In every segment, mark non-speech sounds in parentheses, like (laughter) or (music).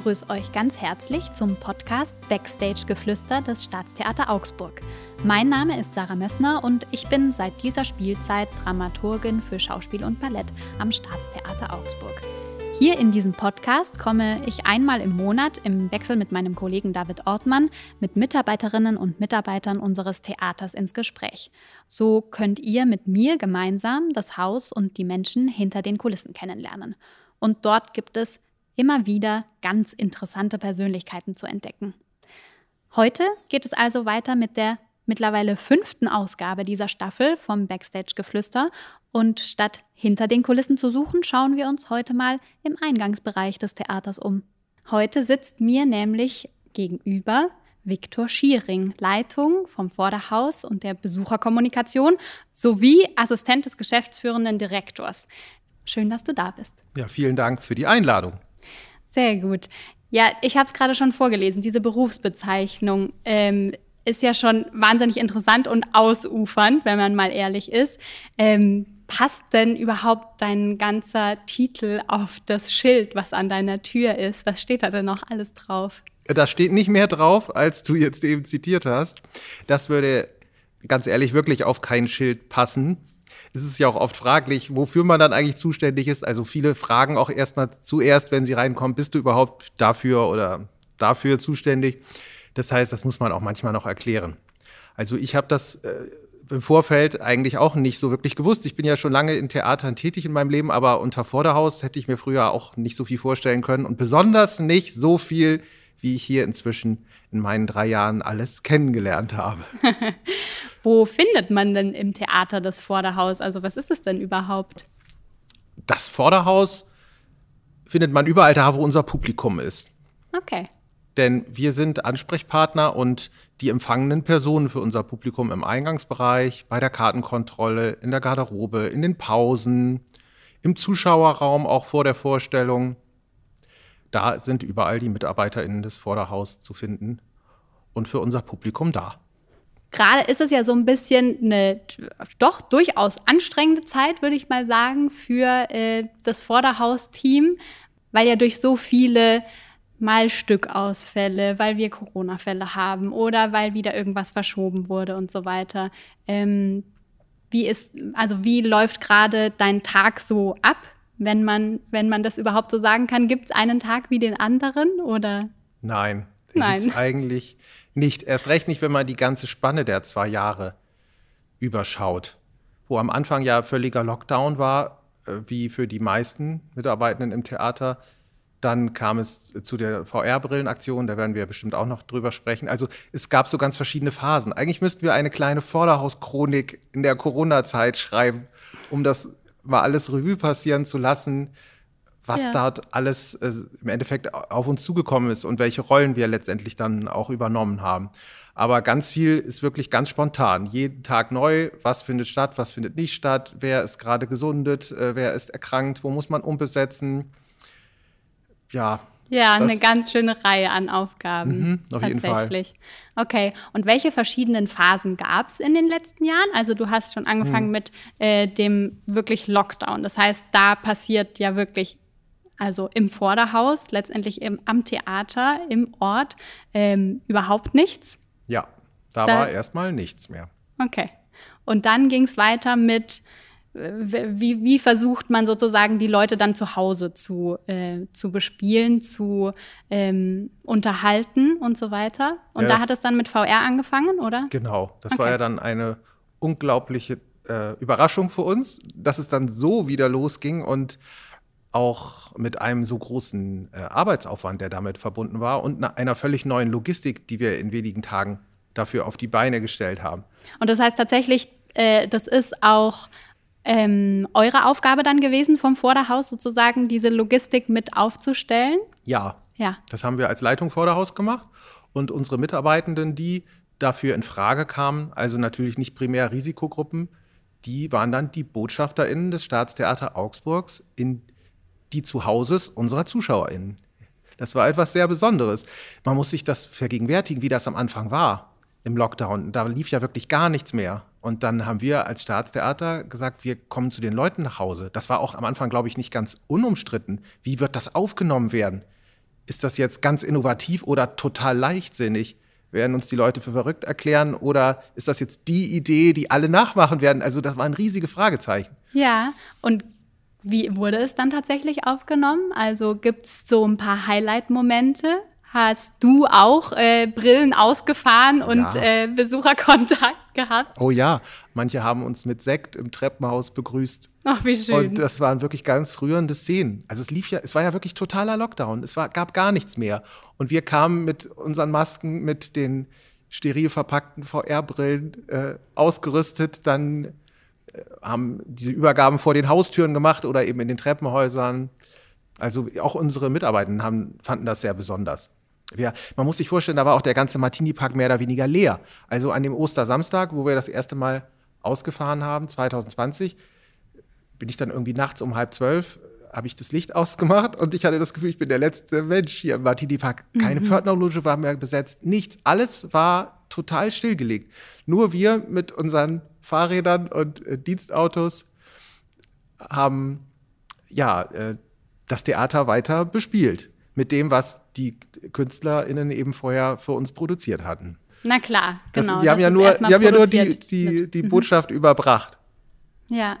begrüße euch ganz herzlich zum Podcast Backstage Geflüster des Staatstheater Augsburg. Mein Name ist Sarah Mössner und ich bin seit dieser Spielzeit Dramaturgin für Schauspiel und Ballett am Staatstheater Augsburg. Hier in diesem Podcast komme ich einmal im Monat im Wechsel mit meinem Kollegen David Ortmann mit Mitarbeiterinnen und Mitarbeitern unseres Theaters ins Gespräch. So könnt ihr mit mir gemeinsam das Haus und die Menschen hinter den Kulissen kennenlernen. Und dort gibt es immer wieder ganz interessante Persönlichkeiten zu entdecken. Heute geht es also weiter mit der mittlerweile fünften Ausgabe dieser Staffel vom Backstage Geflüster. Und statt hinter den Kulissen zu suchen, schauen wir uns heute mal im Eingangsbereich des Theaters um. Heute sitzt mir nämlich gegenüber Viktor Schiering, Leitung vom Vorderhaus und der Besucherkommunikation sowie Assistent des geschäftsführenden Direktors. Schön, dass du da bist. Ja, vielen Dank für die Einladung. Sehr gut. Ja, ich habe es gerade schon vorgelesen. Diese Berufsbezeichnung ähm, ist ja schon wahnsinnig interessant und ausufernd, wenn man mal ehrlich ist. Ähm, passt denn überhaupt dein ganzer Titel auf das Schild, was an deiner Tür ist? Was steht da denn noch alles drauf? Da steht nicht mehr drauf, als du jetzt eben zitiert hast. Das würde ganz ehrlich wirklich auf kein Schild passen ist es ja auch oft fraglich, wofür man dann eigentlich zuständig ist. Also viele fragen auch erstmal zuerst, wenn sie reinkommen, bist du überhaupt dafür oder dafür zuständig? Das heißt, das muss man auch manchmal noch erklären. Also ich habe das äh, im Vorfeld eigentlich auch nicht so wirklich gewusst. Ich bin ja schon lange in Theatern tätig in meinem Leben, aber unter Vorderhaus hätte ich mir früher auch nicht so viel vorstellen können und besonders nicht so viel, wie ich hier inzwischen in meinen drei Jahren alles kennengelernt habe. (laughs) Wo findet man denn im Theater das Vorderhaus? Also was ist es denn überhaupt? Das Vorderhaus findet man überall da, wo unser Publikum ist. Okay. Denn wir sind Ansprechpartner und die empfangenen Personen für unser Publikum im Eingangsbereich, bei der Kartenkontrolle, in der Garderobe, in den Pausen, im Zuschauerraum auch vor der Vorstellung. Da sind überall die MitarbeiterInnen des Vorderhaus zu finden und für unser Publikum da. Gerade ist es ja so ein bisschen eine doch durchaus anstrengende Zeit, würde ich mal sagen, für äh, das Vorderhaus-Team, weil ja durch so viele mal Stückausfälle, weil wir Corona-Fälle haben oder weil wieder irgendwas verschoben wurde und so weiter. Ähm, wie ist, also wie läuft gerade dein Tag so ab, wenn man, wenn man das überhaupt so sagen kann? Gibt es einen Tag wie den anderen oder? Nein, Nein. eigentlich nicht. Erst recht nicht, wenn man die ganze Spanne der zwei Jahre überschaut. Wo am Anfang ja völliger Lockdown war, äh, wie für die meisten Mitarbeitenden im Theater. Dann kam es zu der VR-Brillenaktion, da werden wir bestimmt auch noch drüber sprechen. Also es gab so ganz verschiedene Phasen. Eigentlich müssten wir eine kleine Vorderhauschronik in der Corona-Zeit schreiben, um das mal alles Revue passieren zu lassen, was ja. dort alles äh, im Endeffekt auf uns zugekommen ist und welche Rollen wir letztendlich dann auch übernommen haben. Aber ganz viel ist wirklich ganz spontan. Jeden Tag neu, was findet statt, was findet nicht statt, wer ist gerade gesundet, äh, wer ist erkrankt, wo muss man umbesetzen. Ja. Ja, eine ganz schöne Reihe an Aufgaben. Mhm, auf tatsächlich. Okay. Und welche verschiedenen Phasen gab es in den letzten Jahren? Also du hast schon angefangen mhm. mit äh, dem wirklich Lockdown. Das heißt, da passiert ja wirklich also im Vorderhaus, letztendlich im, am Theater, im Ort, ähm, überhaupt nichts? Ja, da, da war erstmal nichts mehr. Okay. Und dann ging es weiter mit, wie, wie, versucht man sozusagen die Leute dann zu Hause zu, äh, zu bespielen, zu ähm, unterhalten und so weiter? Und ja, da hat es dann mit VR angefangen, oder? Genau, das okay. war ja dann eine unglaubliche äh, Überraschung für uns, dass es dann so wieder losging und auch mit einem so großen äh, Arbeitsaufwand, der damit verbunden war und einer völlig neuen Logistik, die wir in wenigen Tagen dafür auf die Beine gestellt haben. Und das heißt tatsächlich, äh, das ist auch ähm, eure Aufgabe dann gewesen, vom Vorderhaus sozusagen diese Logistik mit aufzustellen? Ja. Ja. Das haben wir als Leitung Vorderhaus gemacht und unsere Mitarbeitenden, die dafür in Frage kamen, also natürlich nicht primär Risikogruppen, die waren dann die BotschafterInnen des Staatstheater Augsburgs in die Zuhauses unserer ZuschauerInnen. Das war etwas sehr Besonderes. Man muss sich das vergegenwärtigen, wie das am Anfang war im Lockdown. Da lief ja wirklich gar nichts mehr. Und dann haben wir als Staatstheater gesagt, wir kommen zu den Leuten nach Hause. Das war auch am Anfang, glaube ich, nicht ganz unumstritten. Wie wird das aufgenommen werden? ist das jetzt ganz innovativ oder total leichtsinnig? Werden uns die Leute für verrückt erklären oder ist das jetzt die Idee, die alle nachmachen werden? Also das waren riesige Fragezeichen. Ja, und wie wurde es dann tatsächlich aufgenommen? Also gibt es so ein paar Highlight-Momente? Hast du auch äh, Brillen ausgefahren und ja. äh, Besucherkontakt gehabt? Oh ja, manche haben uns mit Sekt im Treppenhaus begrüßt. Ach, wie schön. Und das waren wirklich ganz rührende Szenen. Also es lief ja, es war ja wirklich totaler Lockdown. Es war, gab gar nichts mehr. Und wir kamen mit unseren Masken, mit den steril verpackten VR-Brillen äh, ausgerüstet, dann äh, haben diese Übergaben vor den Haustüren gemacht oder eben in den Treppenhäusern. Also auch unsere Mitarbeiter haben, fanden das sehr besonders. Wir, man muss sich vorstellen, da war auch der ganze Martini-Park mehr oder weniger leer. Also an dem Ostersamstag, wo wir das erste Mal ausgefahren haben, 2020, bin ich dann irgendwie nachts um halb zwölf, habe ich das Licht ausgemacht und ich hatte das Gefühl, ich bin der letzte Mensch hier im Martini-Park. Keine mhm. Pförtnerloge war mehr besetzt, nichts. Alles war total stillgelegt. Nur wir mit unseren Fahrrädern und äh, Dienstautos haben ja äh, das Theater weiter bespielt mit dem, was die KünstlerInnen eben vorher für uns produziert hatten. Na klar, das, genau. Wir haben ja nur, wir haben ja nur die, die, die mhm. Botschaft überbracht. Ja.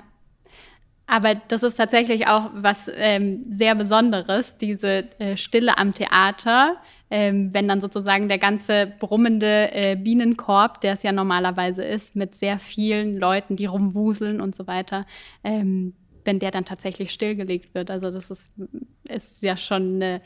Aber das ist tatsächlich auch was ähm, sehr Besonderes, diese äh, Stille am Theater, ähm, wenn dann sozusagen der ganze brummende äh, Bienenkorb, der es ja normalerweise ist, mit sehr vielen Leuten, die rumwuseln und so weiter, ähm, wenn der dann tatsächlich stillgelegt wird. Also das ist, ist ja schon eine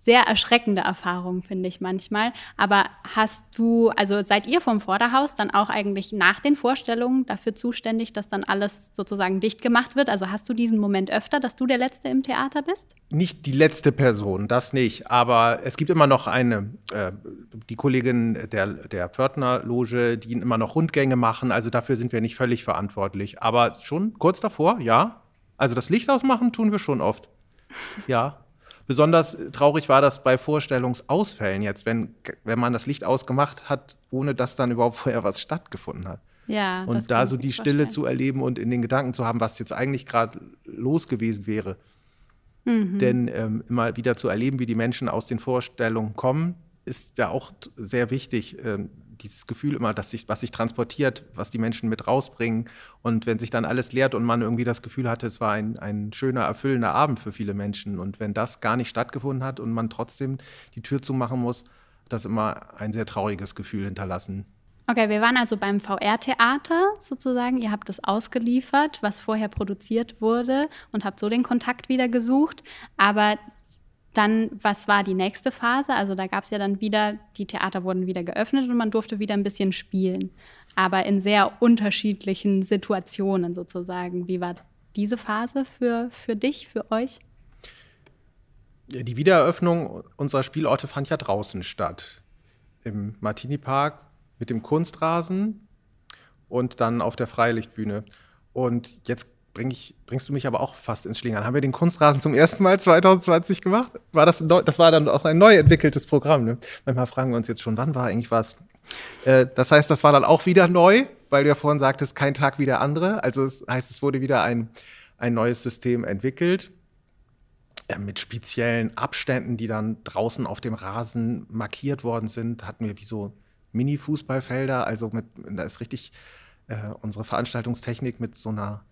sehr erschreckende Erfahrung, finde ich manchmal. Aber hast du, also seid ihr vom Vorderhaus dann auch eigentlich nach den Vorstellungen dafür zuständig, dass dann alles sozusagen dicht gemacht wird? Also hast du diesen Moment öfter, dass du der Letzte im Theater bist? Nicht die letzte Person, das nicht. Aber es gibt immer noch eine, äh, die Kollegin der, der Pförtnerloge, die immer noch Rundgänge machen. Also dafür sind wir nicht völlig verantwortlich. Aber schon kurz davor, ja. Also das Licht ausmachen tun wir schon oft. Ja. Besonders traurig war das bei Vorstellungsausfällen jetzt, wenn, wenn man das Licht ausgemacht hat, ohne dass dann überhaupt vorher was stattgefunden hat. Ja, und da so die Stille zu erleben und in den Gedanken zu haben, was jetzt eigentlich gerade los gewesen wäre. Mhm. Denn ähm, immer wieder zu erleben, wie die Menschen aus den Vorstellungen kommen, ist ja auch sehr wichtig. Ähm, dieses Gefühl immer, dass sich, was sich transportiert, was die Menschen mit rausbringen. Und wenn sich dann alles leert und man irgendwie das Gefühl hatte, es war ein, ein schöner, erfüllender Abend für viele Menschen. Und wenn das gar nicht stattgefunden hat und man trotzdem die Tür zumachen muss, das immer ein sehr trauriges Gefühl hinterlassen. Okay, wir waren also beim VR-Theater sozusagen. Ihr habt das ausgeliefert, was vorher produziert wurde und habt so den Kontakt wieder gesucht. Aber dann, was war die nächste Phase? Also da gab es ja dann wieder, die Theater wurden wieder geöffnet und man durfte wieder ein bisschen spielen. Aber in sehr unterschiedlichen Situationen sozusagen. Wie war diese Phase für, für dich, für euch? Die Wiedereröffnung unserer Spielorte fand ja draußen statt. Im Martini Park mit dem Kunstrasen und dann auf der Freilichtbühne. Und jetzt bring ich, bringst du mich aber auch fast ins Schlingern. Haben wir den Kunstrasen zum ersten Mal 2020 gemacht? War das, neu, das war dann auch ein neu entwickeltes Programm. Ne? Manchmal fragen wir uns jetzt schon, wann war eigentlich was? Äh, das heißt, das war dann auch wieder neu, weil du ja vorhin sagtest, kein Tag wie der andere. Also das heißt, es wurde wieder ein, ein neues System entwickelt äh, mit speziellen Abständen, die dann draußen auf dem Rasen markiert worden sind. Hatten wir wie so Mini-Fußballfelder, also mit, da ist richtig äh, unsere Veranstaltungstechnik mit so einer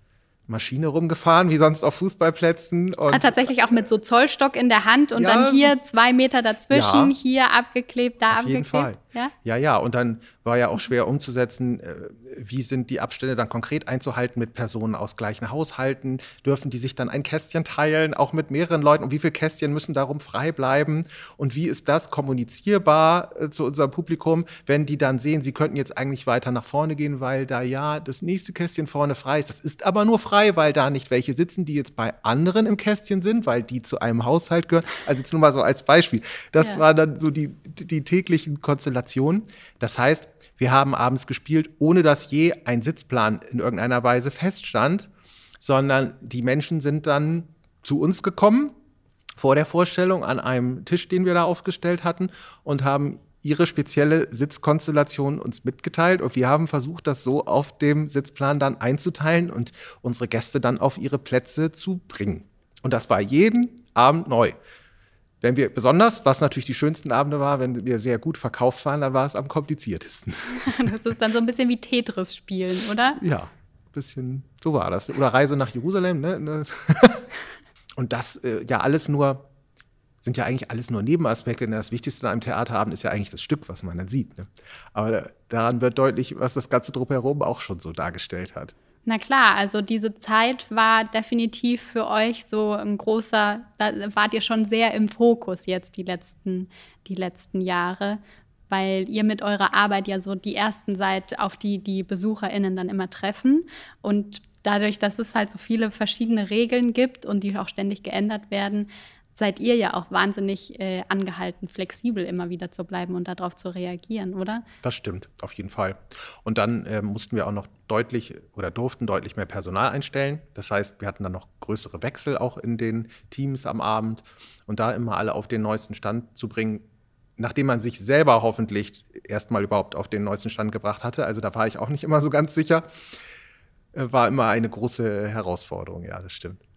Maschine rumgefahren, wie sonst auf Fußballplätzen. Und ah, tatsächlich auch mit so Zollstock in der Hand und ja, dann hier zwei Meter dazwischen, ja, hier abgeklebt, da auf abgeklebt. Jeden Fall. Ja? ja, ja. Und dann war ja auch schwer umzusetzen, äh, wie sind die Abstände dann konkret einzuhalten mit Personen aus gleichen Haushalten? Dürfen die sich dann ein Kästchen teilen, auch mit mehreren Leuten? Und wie viele Kästchen müssen darum frei bleiben? Und wie ist das kommunizierbar äh, zu unserem Publikum, wenn die dann sehen, sie könnten jetzt eigentlich weiter nach vorne gehen, weil da ja das nächste Kästchen vorne frei ist. Das ist aber nur frei, weil da nicht welche sitzen, die jetzt bei anderen im Kästchen sind, weil die zu einem Haushalt gehören. Also jetzt nur mal so als Beispiel. Das ja. waren dann so die, die täglichen Konstellationen. Das heißt, wir haben abends gespielt, ohne dass je ein Sitzplan in irgendeiner Weise feststand, sondern die Menschen sind dann zu uns gekommen vor der Vorstellung an einem Tisch, den wir da aufgestellt hatten und haben ihre spezielle Sitzkonstellation uns mitgeteilt und wir haben versucht, das so auf dem Sitzplan dann einzuteilen und unsere Gäste dann auf ihre Plätze zu bringen. Und das war jeden Abend neu. Wenn wir besonders, was natürlich die schönsten Abende war, wenn wir sehr gut verkauft waren, dann war es am kompliziertesten. (laughs) Das ist dann so ein bisschen wie Tetris spielen, oder? Ja, ein bisschen, so war das. Oder Reise nach Jerusalem, ne? (laughs) Und das äh, ja alles nur, sind ja eigentlich alles nur Nebenaspekte, denn das Wichtigste an einem Theaterabend ist ja eigentlich das Stück, was man dann sieht. Ne? Aber daran wird deutlich, was das Ganze drumherum auch schon so dargestellt hat. Na klar, also diese Zeit war definitiv für euch so ein großer, da wart ihr schon sehr im Fokus jetzt die letzten, die letzten Jahre, weil ihr mit eurer Arbeit ja so die ersten seid, auf die die BesucherInnen dann immer treffen. Und dadurch, dass es halt so viele verschiedene Regeln gibt und die auch ständig geändert werden, seid ihr ja auch wahnsinnig äh, angehalten, flexibel immer wieder zu bleiben und darauf zu reagieren, oder? Das stimmt, auf jeden Fall. Und dann äh, mussten wir auch noch deutlich oder durften deutlich mehr Personal einstellen. Das heißt, wir hatten dann noch größere Wechsel auch in den Teams am Abend und da immer alle auf den neuesten Stand zu bringen, nachdem man sich selber hoffentlich erstmal überhaupt auf den neuesten Stand gebracht hatte. Also da war ich auch nicht immer so ganz sicher. Äh, war immer eine große Herausforderung, ja, das stimmt.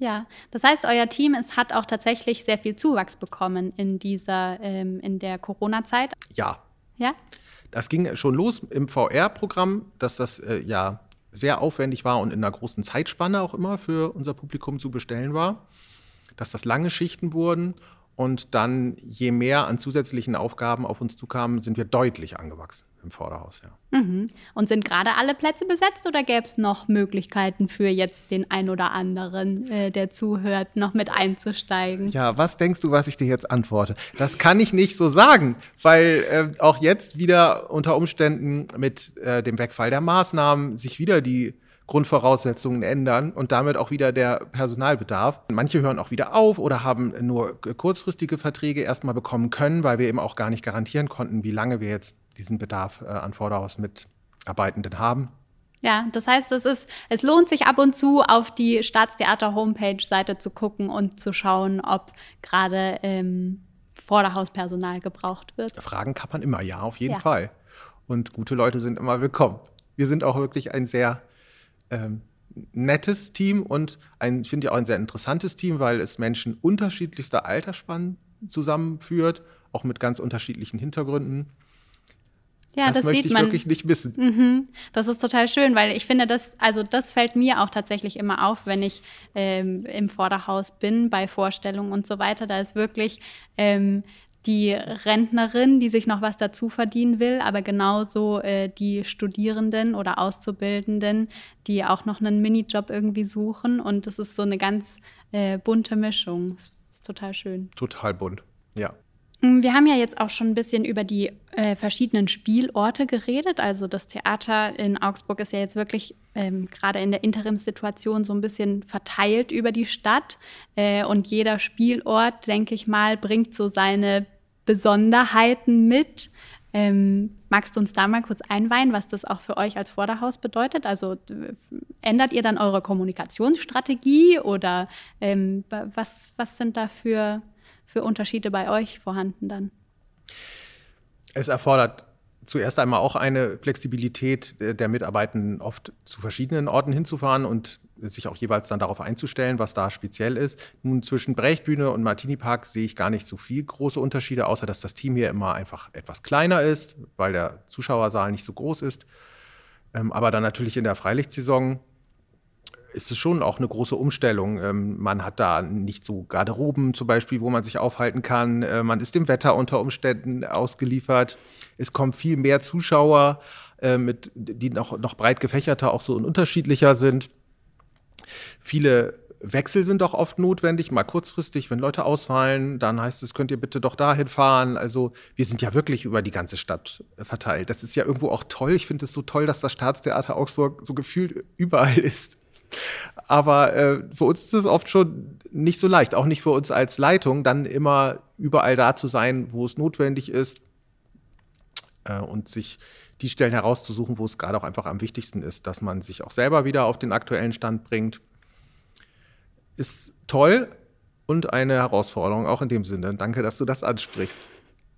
Ja, das heißt, euer Team ist, hat auch tatsächlich sehr viel Zuwachs bekommen in dieser, ähm, in der Corona-Zeit. Ja. Ja? Das ging schon los im VR-Programm, dass das äh, ja sehr aufwendig war und in einer großen Zeitspanne auch immer für unser Publikum zu bestellen war. Dass das lange Schichten wurden und dann, je mehr an zusätzlichen Aufgaben auf uns zukamen, sind wir deutlich angewachsen im Vorderhaus. Ja. Mhm. Und sind gerade alle Plätze besetzt oder gäbe es noch Möglichkeiten für jetzt den ein oder anderen, äh, der zuhört, noch mit einzusteigen? Ja, was denkst du, was ich dir jetzt antworte? Das kann ich nicht so sagen, weil äh, auch jetzt wieder unter Umständen mit äh, dem Wegfall der Maßnahmen sich wieder die Grundvoraussetzungen ändern und damit auch wieder der Personalbedarf. Manche hören auch wieder auf oder haben nur kurzfristige Verträge erstmal bekommen können, weil wir eben auch gar nicht garantieren konnten, wie lange wir jetzt diesen Bedarf äh, an Vorderhausmitarbeitenden haben. Ja, das heißt, es, ist, es lohnt sich ab und zu auf die Staatstheater-Homepage-Seite zu gucken und zu schauen, ob gerade ähm, Vorderhauspersonal gebraucht wird. Fragen kann man immer, ja, auf jeden ja. Fall. Und gute Leute sind immer willkommen. Wir sind auch wirklich ein sehr ähm, nettes Team und ein, finde ich auch ein sehr interessantes Team, weil es Menschen unterschiedlichster Altersspannen zusammenführt, auch mit ganz unterschiedlichen Hintergründen. Ja, das, das möchte ich man. wirklich nicht wissen. Mhm. Das ist total schön, weil ich finde, das, also das fällt mir auch tatsächlich immer auf, wenn ich ähm, im Vorderhaus bin, bei Vorstellungen und so weiter. Da ist wirklich ähm, die Rentnerin, die sich noch was dazu verdienen will, aber genauso äh, die Studierenden oder Auszubildenden, die auch noch einen Minijob irgendwie suchen. Und das ist so eine ganz äh, bunte Mischung. Das ist total schön. Total bunt, ja. Mm, wir haben ja jetzt auch schon ein bisschen über die äh, verschiedenen Spielorte geredet. Also das Theater in Augsburg ist ja jetzt wirklich ähm, gerade in der Interimssituation so ein bisschen verteilt über die Stadt. Äh, und jeder Spielort, denke ich mal, bringt so seine Besonderheiten mit. Ähm, magst du uns da mal kurz einweihen, was das auch für euch als Vorderhaus bedeutet? Also ändert ihr dann eure Kommunikationsstrategie oder ähm, was, was sind da für für Unterschiede bei euch vorhanden dann? Es erfordert zuerst einmal auch eine Flexibilität der Mitarbeitenden, oft zu verschiedenen Orten hinzufahren und sich auch jeweils dann darauf einzustellen, was da speziell ist. Nun zwischen Brechbühne und Martini Park sehe ich gar nicht so viel große Unterschiede, außer dass das Team hier immer einfach etwas kleiner ist, weil der Zuschauersaal nicht so groß ist. Ähm, aber dann natürlich in der Freilichtsaison ist es schon auch eine große Umstellung. Ähm, man hat da nicht so Garderoben zum Beispiel, wo man sich aufhalten kann. Äh, man ist dem Wetter unter Umständen ausgeliefert. Es kommen viel mehr Zuschauer, äh, die noch, noch breit gefächerter auch so und unterschiedlicher sind. Viele Wechsel sind auch oft notwendig, mal kurzfristig, wenn Leute ausfallen, dann heißt es, könnt ihr bitte doch dahin fahren. Also wir sind ja wirklich über die ganze Stadt verteilt. Das ist ja irgendwo auch toll. Ich finde es so toll, dass das Staatstheater Augsburg so gefühlt überall (laughs) ist. Aber äh, für uns ist es oft schon nicht so leicht, auch nicht für uns als Leitung, dann immer überall da zu sein, wo es notwendig ist äh, und sich die Stellen herauszusuchen, wo es gerade auch einfach am wichtigsten ist, dass man sich auch selber wieder auf den aktuellen Stand bringt. Ist toll und eine Herausforderung auch in dem Sinne. Danke, dass du das ansprichst.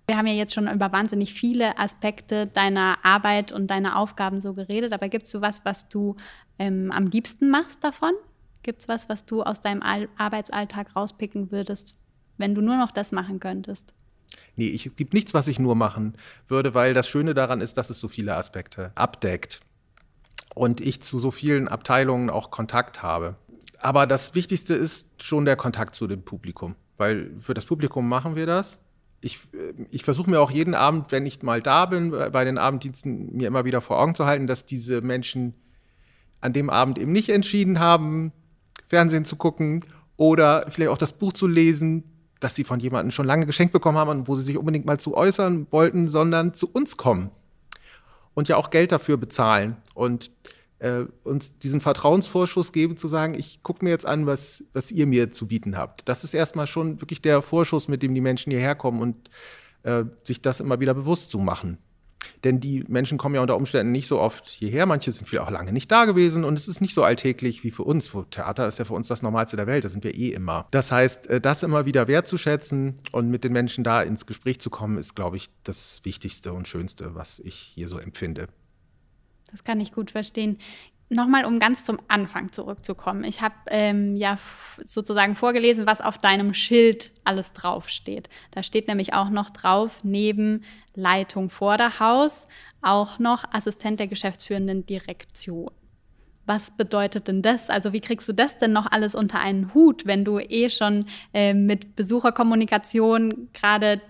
Wir haben ja jetzt schon über wahnsinnig viele Aspekte deiner Arbeit und deiner Aufgaben so geredet, aber gibt es so was, was du ähm, am liebsten machst davon? Gibt es was, was du aus deinem Arbeitsalltag rauspicken würdest, wenn du nur noch das machen könntest? Nee, es gibt nichts, was ich nur machen würde, weil das Schöne daran ist, dass es so viele Aspekte abdeckt und ich zu so vielen Abteilungen auch Kontakt habe. Aber das Wichtigste ist schon der Kontakt zu dem Publikum, weil für das Publikum machen wir das. Ich, ich versuche mir auch jeden Abend, wenn ich mal da bin, bei den Abenddiensten mir immer wieder vor Augen zu halten, dass diese Menschen an dem Abend eben nicht entschieden haben, Fernsehen zu gucken oder vielleicht auch das Buch zu lesen, das sie von jemandem schon lange geschenkt bekommen haben und wo sie sich unbedingt mal zu äußern wollten, sondern zu uns kommen und ja auch Geld dafür bezahlen. Und äh, uns diesen Vertrauensvorschuss geben, zu sagen, ich gucke mir jetzt an, was, was ihr mir zu bieten habt. Das ist erstmal schon wirklich der Vorschuss, mit dem die Menschen hierher kommen und äh, sich das immer wieder bewusst zu machen. Denn die Menschen kommen ja unter Umständen nicht so oft hierher. Manche sind vielleicht auch lange nicht da gewesen und es ist nicht so alltäglich wie für uns. Theater ist ja für uns das Normalste der Welt. Das sind wir eh immer. Das heißt, äh, das immer wieder wertzuschätzen und mit den Menschen da ins Gespräch zu kommen, ist, glaube ich, das Wichtigste und Schönste, was ich hier so empfinde. Das kann ich gut verstehen. Nochmal, um ganz zum Anfang zurückzukommen. Ich habe ähm, ja sozusagen vorgelesen, was auf deinem Schild alles draufsteht. Da steht nämlich auch noch drauf, neben Leitung Vorderhaus, auch noch Assistent der geschäftsführenden Direktion. Was bedeutet denn das? Also wie kriegst du das denn noch alles unter einen Hut, wenn du eh schon äh, mit Besucherkommunikation gerade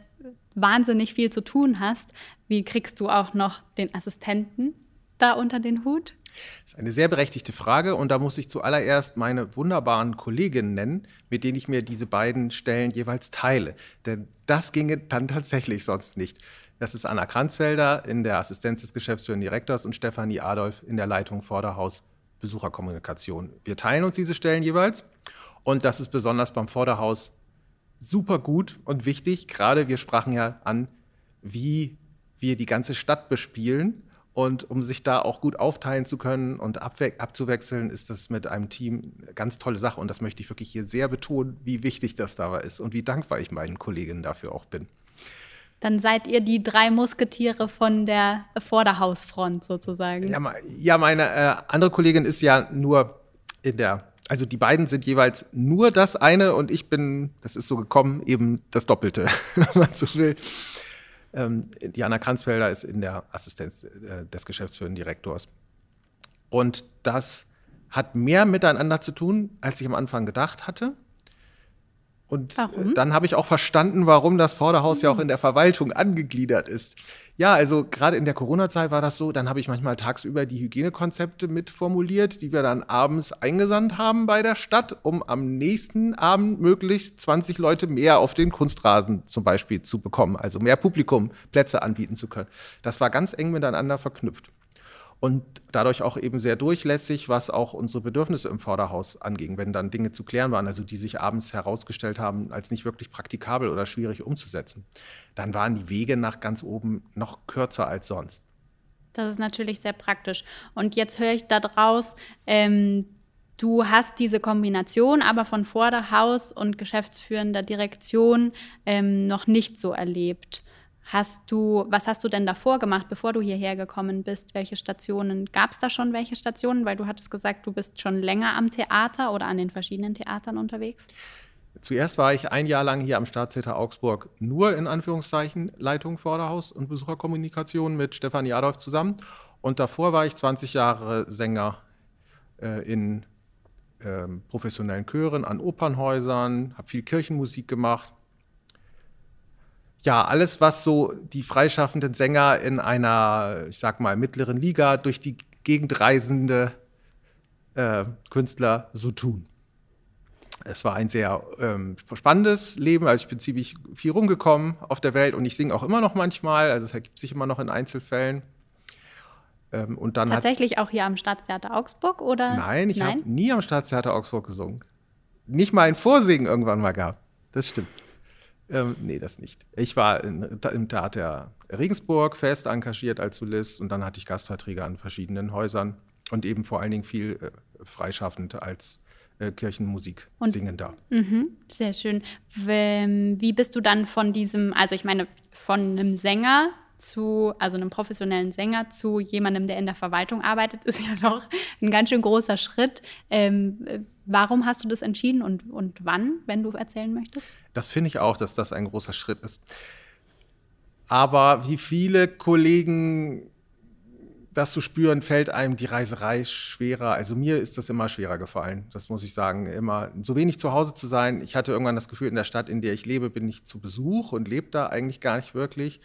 wahnsinnig viel zu tun hast? Wie kriegst du auch noch den Assistenten da unter den Hut? Das ist eine sehr berechtigte Frage und da muss ich zuallererst meine wunderbaren Kolleginnen nennen, mit denen ich mir diese beiden Stellen jeweils teile. Denn das ginge dann tatsächlich sonst nicht. Das ist Anna Kranzfelder in der Assistenz des geschäftsführenden Direktors und Stefanie Adolf in der Leitung Vorderhaus Besucherkommunikation. Wir teilen uns diese Stellen jeweils und das ist besonders beim Vorderhaus super gut und wichtig. Gerade wir sprachen ja an, wie wir die ganze Stadt bespielen und um sich da auch gut aufteilen zu können und abzuwechseln, ist das mit einem Team eine ganz tolle Sache. Und das möchte ich wirklich hier sehr betonen, wie wichtig das dabei ist und wie dankbar ich meinen Kolleginnen dafür auch bin. Dann seid ihr die drei Musketiere von der Vorderhausfront sozusagen. Ja, ja meine äh, andere Kollegin ist ja nur in der, also die beiden sind jeweils nur das eine und ich bin, das ist so gekommen, eben das Doppelte, (laughs) wenn man so will. Ähm, Diana Kranzfelder ist in der Assistenz äh, des geschäftsführenden Direktors. Und das hat mehr miteinander zu tun, als ich am Anfang gedacht hatte. Und warum? dann habe ich auch verstanden, warum das Vorderhaus mhm. ja auch in der Verwaltung angegliedert ist. Ja, also gerade in der Corona-Zeit war das so, dann habe ich manchmal tagsüber die Hygienekonzepte mitformuliert, die wir dann abends eingesandt haben bei der Stadt, um am nächsten Abend möglichst 20 Leute mehr auf den Kunstrasen zum Beispiel zu bekommen, also mehr Publikum Plätze anbieten zu können. Das war ganz eng miteinander verknüpft und dadurch auch eben sehr durchlässig, was auch unsere Bedürfnisse im Vorderhaus anging, wenn dann Dinge zu klären waren, also die sich abends herausgestellt haben als nicht wirklich praktikabel oder schwierig umzusetzen. Dann waren die Wege nach ganz oben noch kürzer als sonst. Das ist natürlich sehr praktisch. Und jetzt höre ich da draus, ähm, du hast diese Kombination aber von Vorderhaus und geschäftsführender Direktion ähm, noch nicht so erlebt. Hast du, was hast du denn davor gemacht, bevor du hierher gekommen bist? Welche Stationen? Gab es da schon welche Stationen? Weil du hattest gesagt, du bist schon länger am Theater oder an den verschiedenen Theatern unterwegs. Zuerst war ich ein Jahr lang hier am Staatstheater Augsburg nur in Anführungszeichen Leitung Vorderhaus und Besucherkommunikation mit Stefanie Adolf zusammen. Und davor war ich 20 Jahre Sänger äh, in äh, professionellen Chören, an Opernhäusern, habe viel Kirchenmusik gemacht ja, alles, was so die freischaffenden Sänger in einer, ich sag mal, mittleren Liga durch die Gegend reisende äh, Künstler so tun. Es war ein sehr ähm, spannendes Leben. Also ich bin ziemlich viel rumgekommen auf der Welt und ich singe auch immer noch manchmal. Also es ergibt sich immer noch in Einzelfällen. Ähm, und dann Tatsächlich auch hier am Staatstheater Augsburg oder? Nein, ich habe nie am Staatstheater Augsburg gesungen. Nicht mal ein Vorsingen irgendwann mal gehabt. Das stimmt. Ähm, nee, das nicht. Ich war in, im Theater Regensburg fest engagiert als Solist und dann hatte ich Gastverträge an verschiedenen Häusern und eben vor allen Dingen viel äh, freischaffend als äh, Kirchenmusik und, singender. Mh, sehr schön. Wie bist du dann von diesem, also ich meine, von einem Sänger zu, also einem professionellen Sänger zu jemandem, der in der Verwaltung arbeitet, (laughs) ist ja doch ein ganz schön großer Schritt. Ähm, warum hast du das entschieden und, und wann, wenn du erzählen möchtest? Das finde ich auch, dass das ein großer Schritt ist. Aber wie viele Kollegen das zu spüren, fällt einem die Reiserei schwerer. Also mir ist das immer schwerer gefallen, das muss ich sagen. Immer so wenig zu Hause zu sein. Ich hatte irgendwann das Gefühl, in der Stadt, in der ich lebe, bin ich zu Besuch und lebe da eigentlich gar nicht wirklich.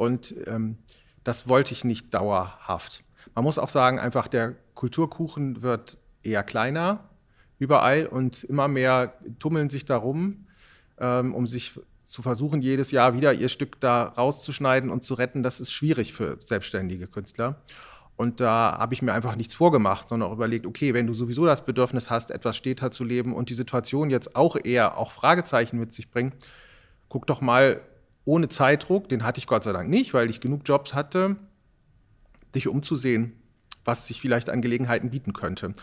Und ähm, das wollte ich nicht dauerhaft. Man muss auch sagen, einfach der Kulturkuchen wird eher kleiner überall und immer mehr tummeln sich darum, ähm, um sich zu versuchen, jedes Jahr wieder ihr Stück da rauszuschneiden und zu retten. Das ist schwierig für selbstständige Künstler. Und da habe ich mir einfach nichts vorgemacht, sondern auch überlegt, okay, wenn du sowieso das Bedürfnis hast, etwas steter zu leben und die Situation jetzt auch eher auch Fragezeichen mit sich bringt, guck doch mal ohne Zeitdruck, den hatte ich Gott sei Dank nicht, weil ich genug Jobs hatte, dich umzusehen, was sich vielleicht an Gelegenheiten bieten könnte.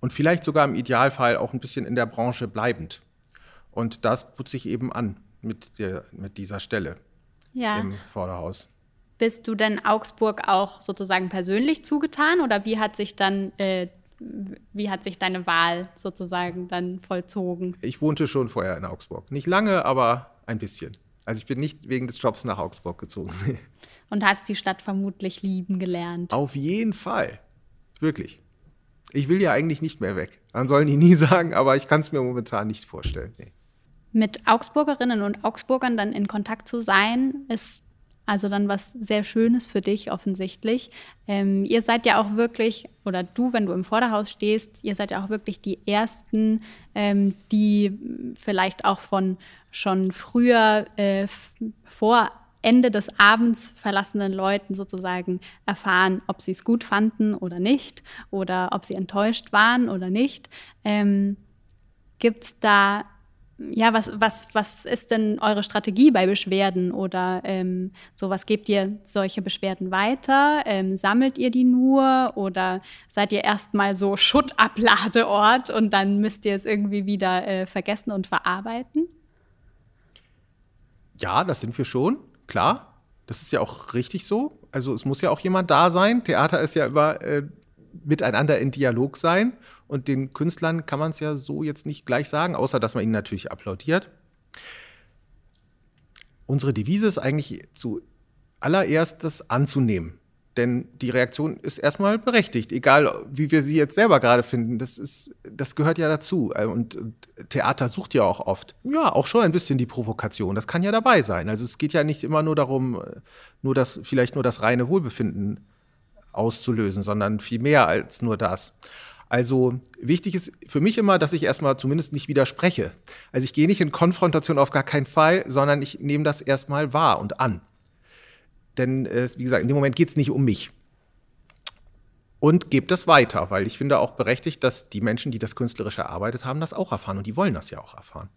Und vielleicht sogar im Idealfall auch ein bisschen in der Branche bleibend. Und das putze ich eben an mit, der, mit dieser Stelle ja. im Vorderhaus. Bist du denn Augsburg auch sozusagen persönlich zugetan oder wie hat sich dann äh, wie hat sich deine Wahl sozusagen dann vollzogen? Ich wohnte schon vorher in Augsburg. Nicht lange, aber ein bisschen. Also ich bin nicht wegen des Jobs nach Augsburg gezogen. (laughs) Und hast die Stadt vermutlich lieben gelernt. Auf jeden Fall. Wirklich. Ich will ja eigentlich nicht mehr weg. Man soll die nie sagen, aber ich kann es mir momentan nicht vorstellen. Nee. Mit Augsburgerinnen und Augsburgern dann in Kontakt zu sein, ist also dann was sehr Schönes für dich offensichtlich. Ähm, ihr seid ja auch wirklich, oder du, wenn du im Vorderhaus stehst, ihr seid ja auch wirklich die Ersten, ähm, die vielleicht auch von schon früher äh, vor Ende des Abends verlassenen Leuten sozusagen erfahren, ob sie es gut fanden oder nicht, oder ob sie enttäuscht waren oder nicht. Ähm, Gibt es da ja, was, was, was ist denn eure Strategie bei Beschwerden oder ähm, so? Was gebt ihr solche Beschwerden weiter? Ähm, sammelt ihr die nur oder seid ihr erstmal so Schuttabladeort und dann müsst ihr es irgendwie wieder äh, vergessen und verarbeiten? Ja, das sind wir schon, klar. Das ist ja auch richtig so. Also es muss ja auch jemand da sein. Theater ist ja immer äh, miteinander in Dialog sein. Und den Künstlern kann man es ja so jetzt nicht gleich sagen, außer dass man ihnen natürlich applaudiert. Unsere Devise ist eigentlich zuallererst das anzunehmen. Denn die Reaktion ist erstmal berechtigt, egal wie wir sie jetzt selber gerade finden. Das, ist, das gehört ja dazu. Und, Theater sucht ja auch oft, ja, auch schon ein bisschen die Provokation. Das kann ja dabei sein. Also es geht ja nicht immer nur darum, nur das, vielleicht nur das reine Wohlbefinden auszulösen, sondern viel mehr als nur das. Also wichtig ist für mich immer, dass ich erstmal zumindest nicht widerspreche. Also ich gehe nicht in Konfrontation auf gar keinen Fall, sondern ich nehme das erstmal wahr und an. Denn, äh, wie gesagt, in dem Moment geht es nicht um mich. Und gebe das weiter, weil ich finde auch berechtigt, dass die Menschen, die das künstlerisch erarbeitet haben, das auch erfahren und die wollen das ja auch erfahren.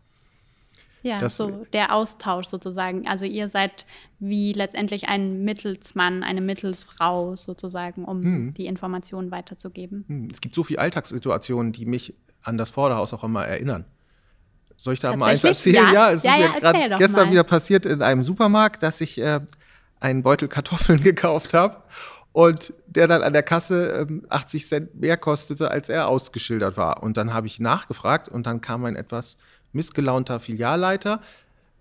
Ja, das, so der Austausch sozusagen. Also ihr seid wie letztendlich ein Mittelsmann, eine Mittelsfrau sozusagen, um hm. die Informationen weiterzugeben. Hm. Es gibt so viele Alltagssituationen, die mich an das Vorderhaus auch immer erinnern. Soll ich da mal eins erzählen? Ja, ja es ja, ist mir gerade gestern mal. wieder passiert in einem Supermarkt, dass ich äh, einen Beutel Kartoffeln (laughs) gekauft habe und der dann an der Kasse äh, 80 Cent mehr kostete, als er ausgeschildert war. Und dann habe ich nachgefragt und dann kam ein etwas missgelaunter Filialleiter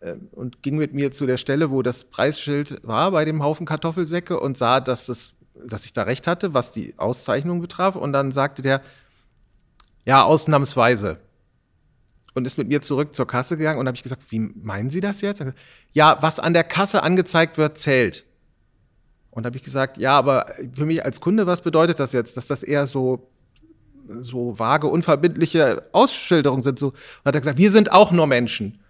äh, und ging mit mir zu der Stelle, wo das Preisschild war bei dem Haufen Kartoffelsäcke und sah, dass, das, dass ich da recht hatte, was die Auszeichnung betraf. Und dann sagte der, ja, ausnahmsweise. Und ist mit mir zurück zur Kasse gegangen und habe ich gesagt, wie meinen Sie das jetzt? Ja, was an der Kasse angezeigt wird, zählt. Und habe ich gesagt, ja, aber für mich als Kunde, was bedeutet das jetzt? Dass das eher so so vage, unverbindliche Ausschilderungen sind. So, und hat er gesagt, wir sind auch nur Menschen.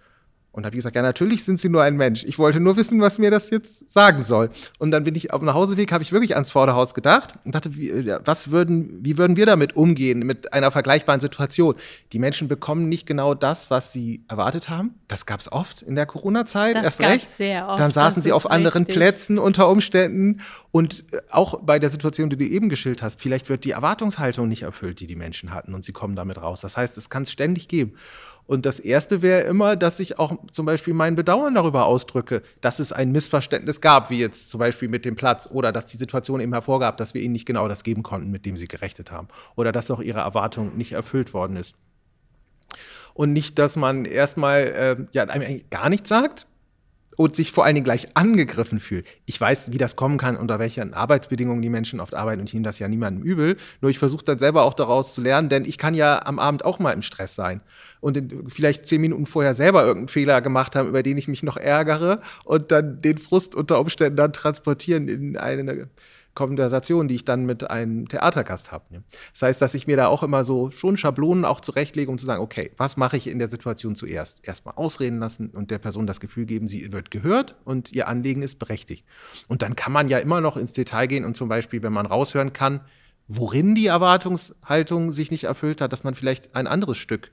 Und habe ich gesagt, ja, natürlich sind sie nur ein Mensch. Ich wollte nur wissen, was mir das jetzt sagen soll. Und dann bin ich auf dem Nachhauseweg, habe ich wirklich ans Vorderhaus gedacht und dachte, wie, was würden, wie würden wir damit umgehen, mit einer vergleichbaren Situation? Die Menschen bekommen nicht genau das, was sie erwartet haben. Das gab es oft in der Corona-Zeit, erst recht. Sehr oft. Dann saßen sie auf richtig. anderen Plätzen unter Umständen. Und äh, auch bei der Situation, die du eben geschildert hast, vielleicht wird die Erwartungshaltung nicht erfüllt, die die Menschen hatten und sie kommen damit raus. Das heißt, es kann es ständig geben. Und das Erste wäre immer, dass ich auch zum Beispiel mein Bedauern darüber ausdrücke, dass es ein Missverständnis gab, wie jetzt zum Beispiel mit dem Platz, oder dass die Situation eben hervorgab, dass wir ihnen nicht genau das geben konnten, mit dem sie gerechnet haben, oder dass auch ihre Erwartung nicht erfüllt worden ist. Und nicht, dass man erstmal äh, ja, gar nichts sagt, und sich vor allen Dingen gleich angegriffen fühlt. Ich weiß, wie das kommen kann, unter welchen Arbeitsbedingungen die Menschen oft arbeiten und ich nehme das ja niemandem übel. Nur ich versuche dann selber auch daraus zu lernen, denn ich kann ja am Abend auch mal im Stress sein und in, vielleicht zehn Minuten vorher selber irgendeinen Fehler gemacht haben, über den ich mich noch ärgere und dann den Frust unter Umständen dann transportieren in eine Konversation, die ich dann mit einem Theatergast habe. Ne? Das heißt, dass ich mir da auch immer so schon Schablonen auch zurechtlege, um zu sagen, okay, was mache ich in der Situation zuerst? Erstmal ausreden lassen und der Person das Gefühl geben, sie wird gehört und ihr Anliegen ist berechtigt. Und dann kann man ja immer noch ins Detail gehen und zum Beispiel, wenn man raushören kann, worin die Erwartungshaltung sich nicht erfüllt hat, dass man vielleicht ein anderes Stück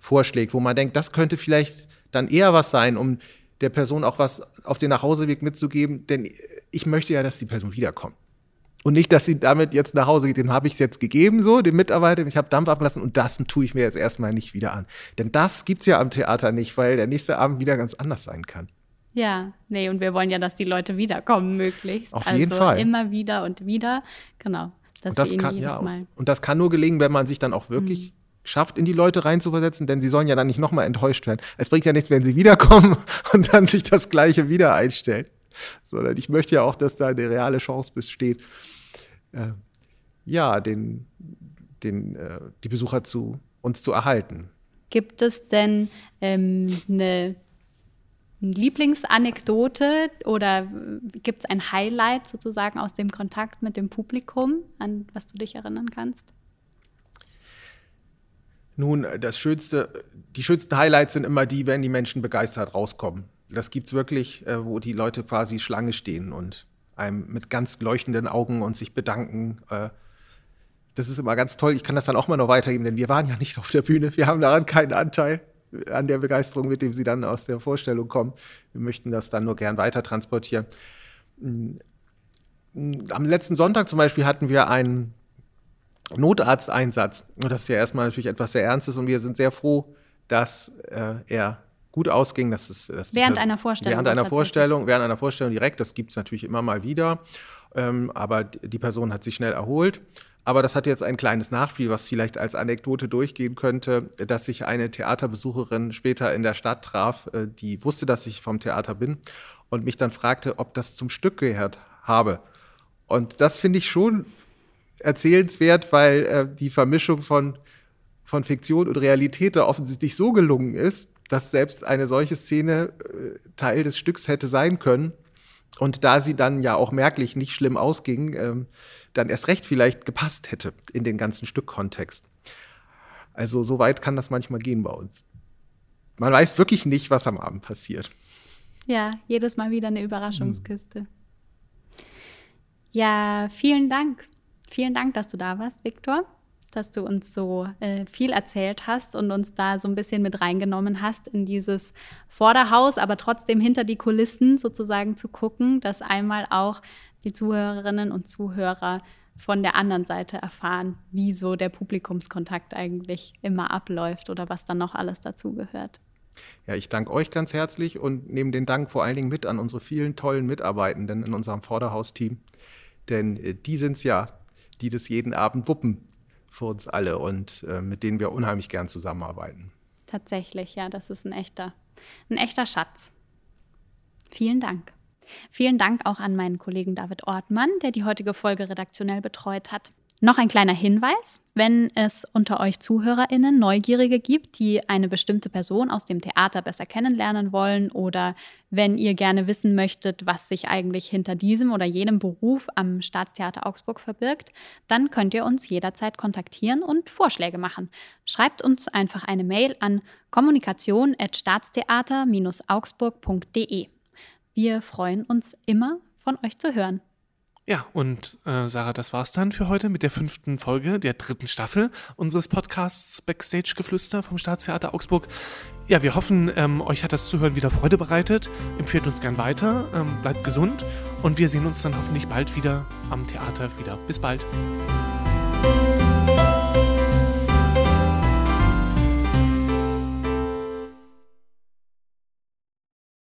vorschlägt, wo man denkt, das könnte vielleicht dann eher was sein, um der Person auch was auf den Nachhauseweg mitzugeben, denn ich möchte ja, dass die Person wiederkommt. Und nicht, dass sie damit jetzt nach Hause geht, den habe ich jetzt gegeben, so, dem Mitarbeiter, ich habe Dampf abgelassen und das tue ich mir jetzt erstmal nicht wieder an. Denn das gibt es ja am Theater nicht, weil der nächste Abend wieder ganz anders sein kann. Ja, nee, und wir wollen ja, dass die Leute wiederkommen, möglichst. Auf jeden also Fall. Immer wieder und wieder, genau. und das, kann, ja, Mal. und das kann nur gelingen, wenn man sich dann auch wirklich mhm. schafft, in die Leute reinzuversetzen, denn sie sollen ja dann nicht nochmal enttäuscht werden. Es bringt ja nichts, wenn sie wiederkommen (laughs) und dann sich das Gleiche wieder einstellt. Sondern ich möchte ja auch, dass da eine reale Chance besteht, äh, ja, den, den, äh, die Besucher zu uns zu erhalten. Gibt es denn ähm, eine Lieblingsanekdote oder gibt es ein Highlight sozusagen aus dem Kontakt mit dem Publikum, an was du dich erinnern kannst? Nun, das Schönste, die schönsten Highlights sind immer die, wenn die Menschen begeistert rauskommen. Das gibt es wirklich, äh, wo die Leute quasi Schlange stehen und einem mit ganz leuchtenden Augen und sich bedanken. Äh, das ist immer ganz toll. Ich kann das dann auch mal noch weitergeben, denn wir waren ja nicht auf der Bühne. Wir haben daran keinen Anteil an der Begeisterung, mit dem sie dann aus der Vorstellung kommen. Wir möchten das dann nur gern weiter transportieren. Mm, am letzten Sonntag zum Beispiel hatten wir einen Notarzteinsatz. Und das ist ja erstmal natürlich etwas sehr Ernstes und wir sind sehr froh, dass äh, er gut ausging. Das ist, das während einer Vorstellung. Während einer Vorstellung, während einer Vorstellung direkt. Das gibt es natürlich immer mal wieder. Ähm, aber die Person hat sich schnell erholt. Aber das hat jetzt ein kleines Nachspiel, was vielleicht als Anekdote durchgehen könnte, dass sich eine Theaterbesucherin später in der Stadt traf, äh, die wusste, dass ich vom Theater bin und mich dann fragte, ob das zum Stück gehört habe. Und das finde ich schon erzählenswert, weil äh, die Vermischung von, von Fiktion und Realität da offensichtlich so gelungen ist, dass selbst eine solche Szene äh, Teil des Stücks hätte sein können. Und da sie dann ja auch merklich nicht schlimm ausging, ähm, dann erst recht vielleicht gepasst hätte in den ganzen Stückkontext. Also so weit kann das manchmal gehen bei uns. Man weiß wirklich nicht, was am Abend passiert. Ja, jedes Mal wieder eine Überraschungskiste. Hm. Ja, vielen Dank. Vielen Dank, dass du da warst, Viktor dass du uns so äh, viel erzählt hast und uns da so ein bisschen mit reingenommen hast in dieses Vorderhaus, aber trotzdem hinter die Kulissen sozusagen zu gucken, dass einmal auch die Zuhörerinnen und Zuhörer von der anderen Seite erfahren, wie so der Publikumskontakt eigentlich immer abläuft oder was dann noch alles dazugehört. Ja, ich danke euch ganz herzlich und nehme den Dank vor allen Dingen mit an unsere vielen tollen Mitarbeitenden in unserem Vorderhausteam. Denn äh, die sind es ja, die das jeden Abend wuppen, für uns alle und äh, mit denen wir unheimlich gern zusammenarbeiten. Tatsächlich, ja, das ist ein echter, ein echter Schatz. Vielen Dank. Vielen Dank auch an meinen Kollegen David Ortmann, der die heutige Folge redaktionell betreut hat. Noch ein kleiner Hinweis, wenn es unter euch Zuhörerinnen Neugierige gibt, die eine bestimmte Person aus dem Theater besser kennenlernen wollen oder wenn ihr gerne wissen möchtet, was sich eigentlich hinter diesem oder jenem Beruf am Staatstheater Augsburg verbirgt, dann könnt ihr uns jederzeit kontaktieren und Vorschläge machen. Schreibt uns einfach eine Mail an kommunikation@staatstheater-augsburg.de. Wir freuen uns immer von euch zu hören. Ja, und äh, Sarah, das war's dann für heute mit der fünften Folge der dritten Staffel unseres Podcasts Backstage Geflüster vom Staatstheater Augsburg. Ja, wir hoffen, ähm, euch hat das Zuhören wieder Freude bereitet. Empfehlt uns gern weiter, ähm, bleibt gesund und wir sehen uns dann hoffentlich bald wieder am Theater wieder. Bis bald.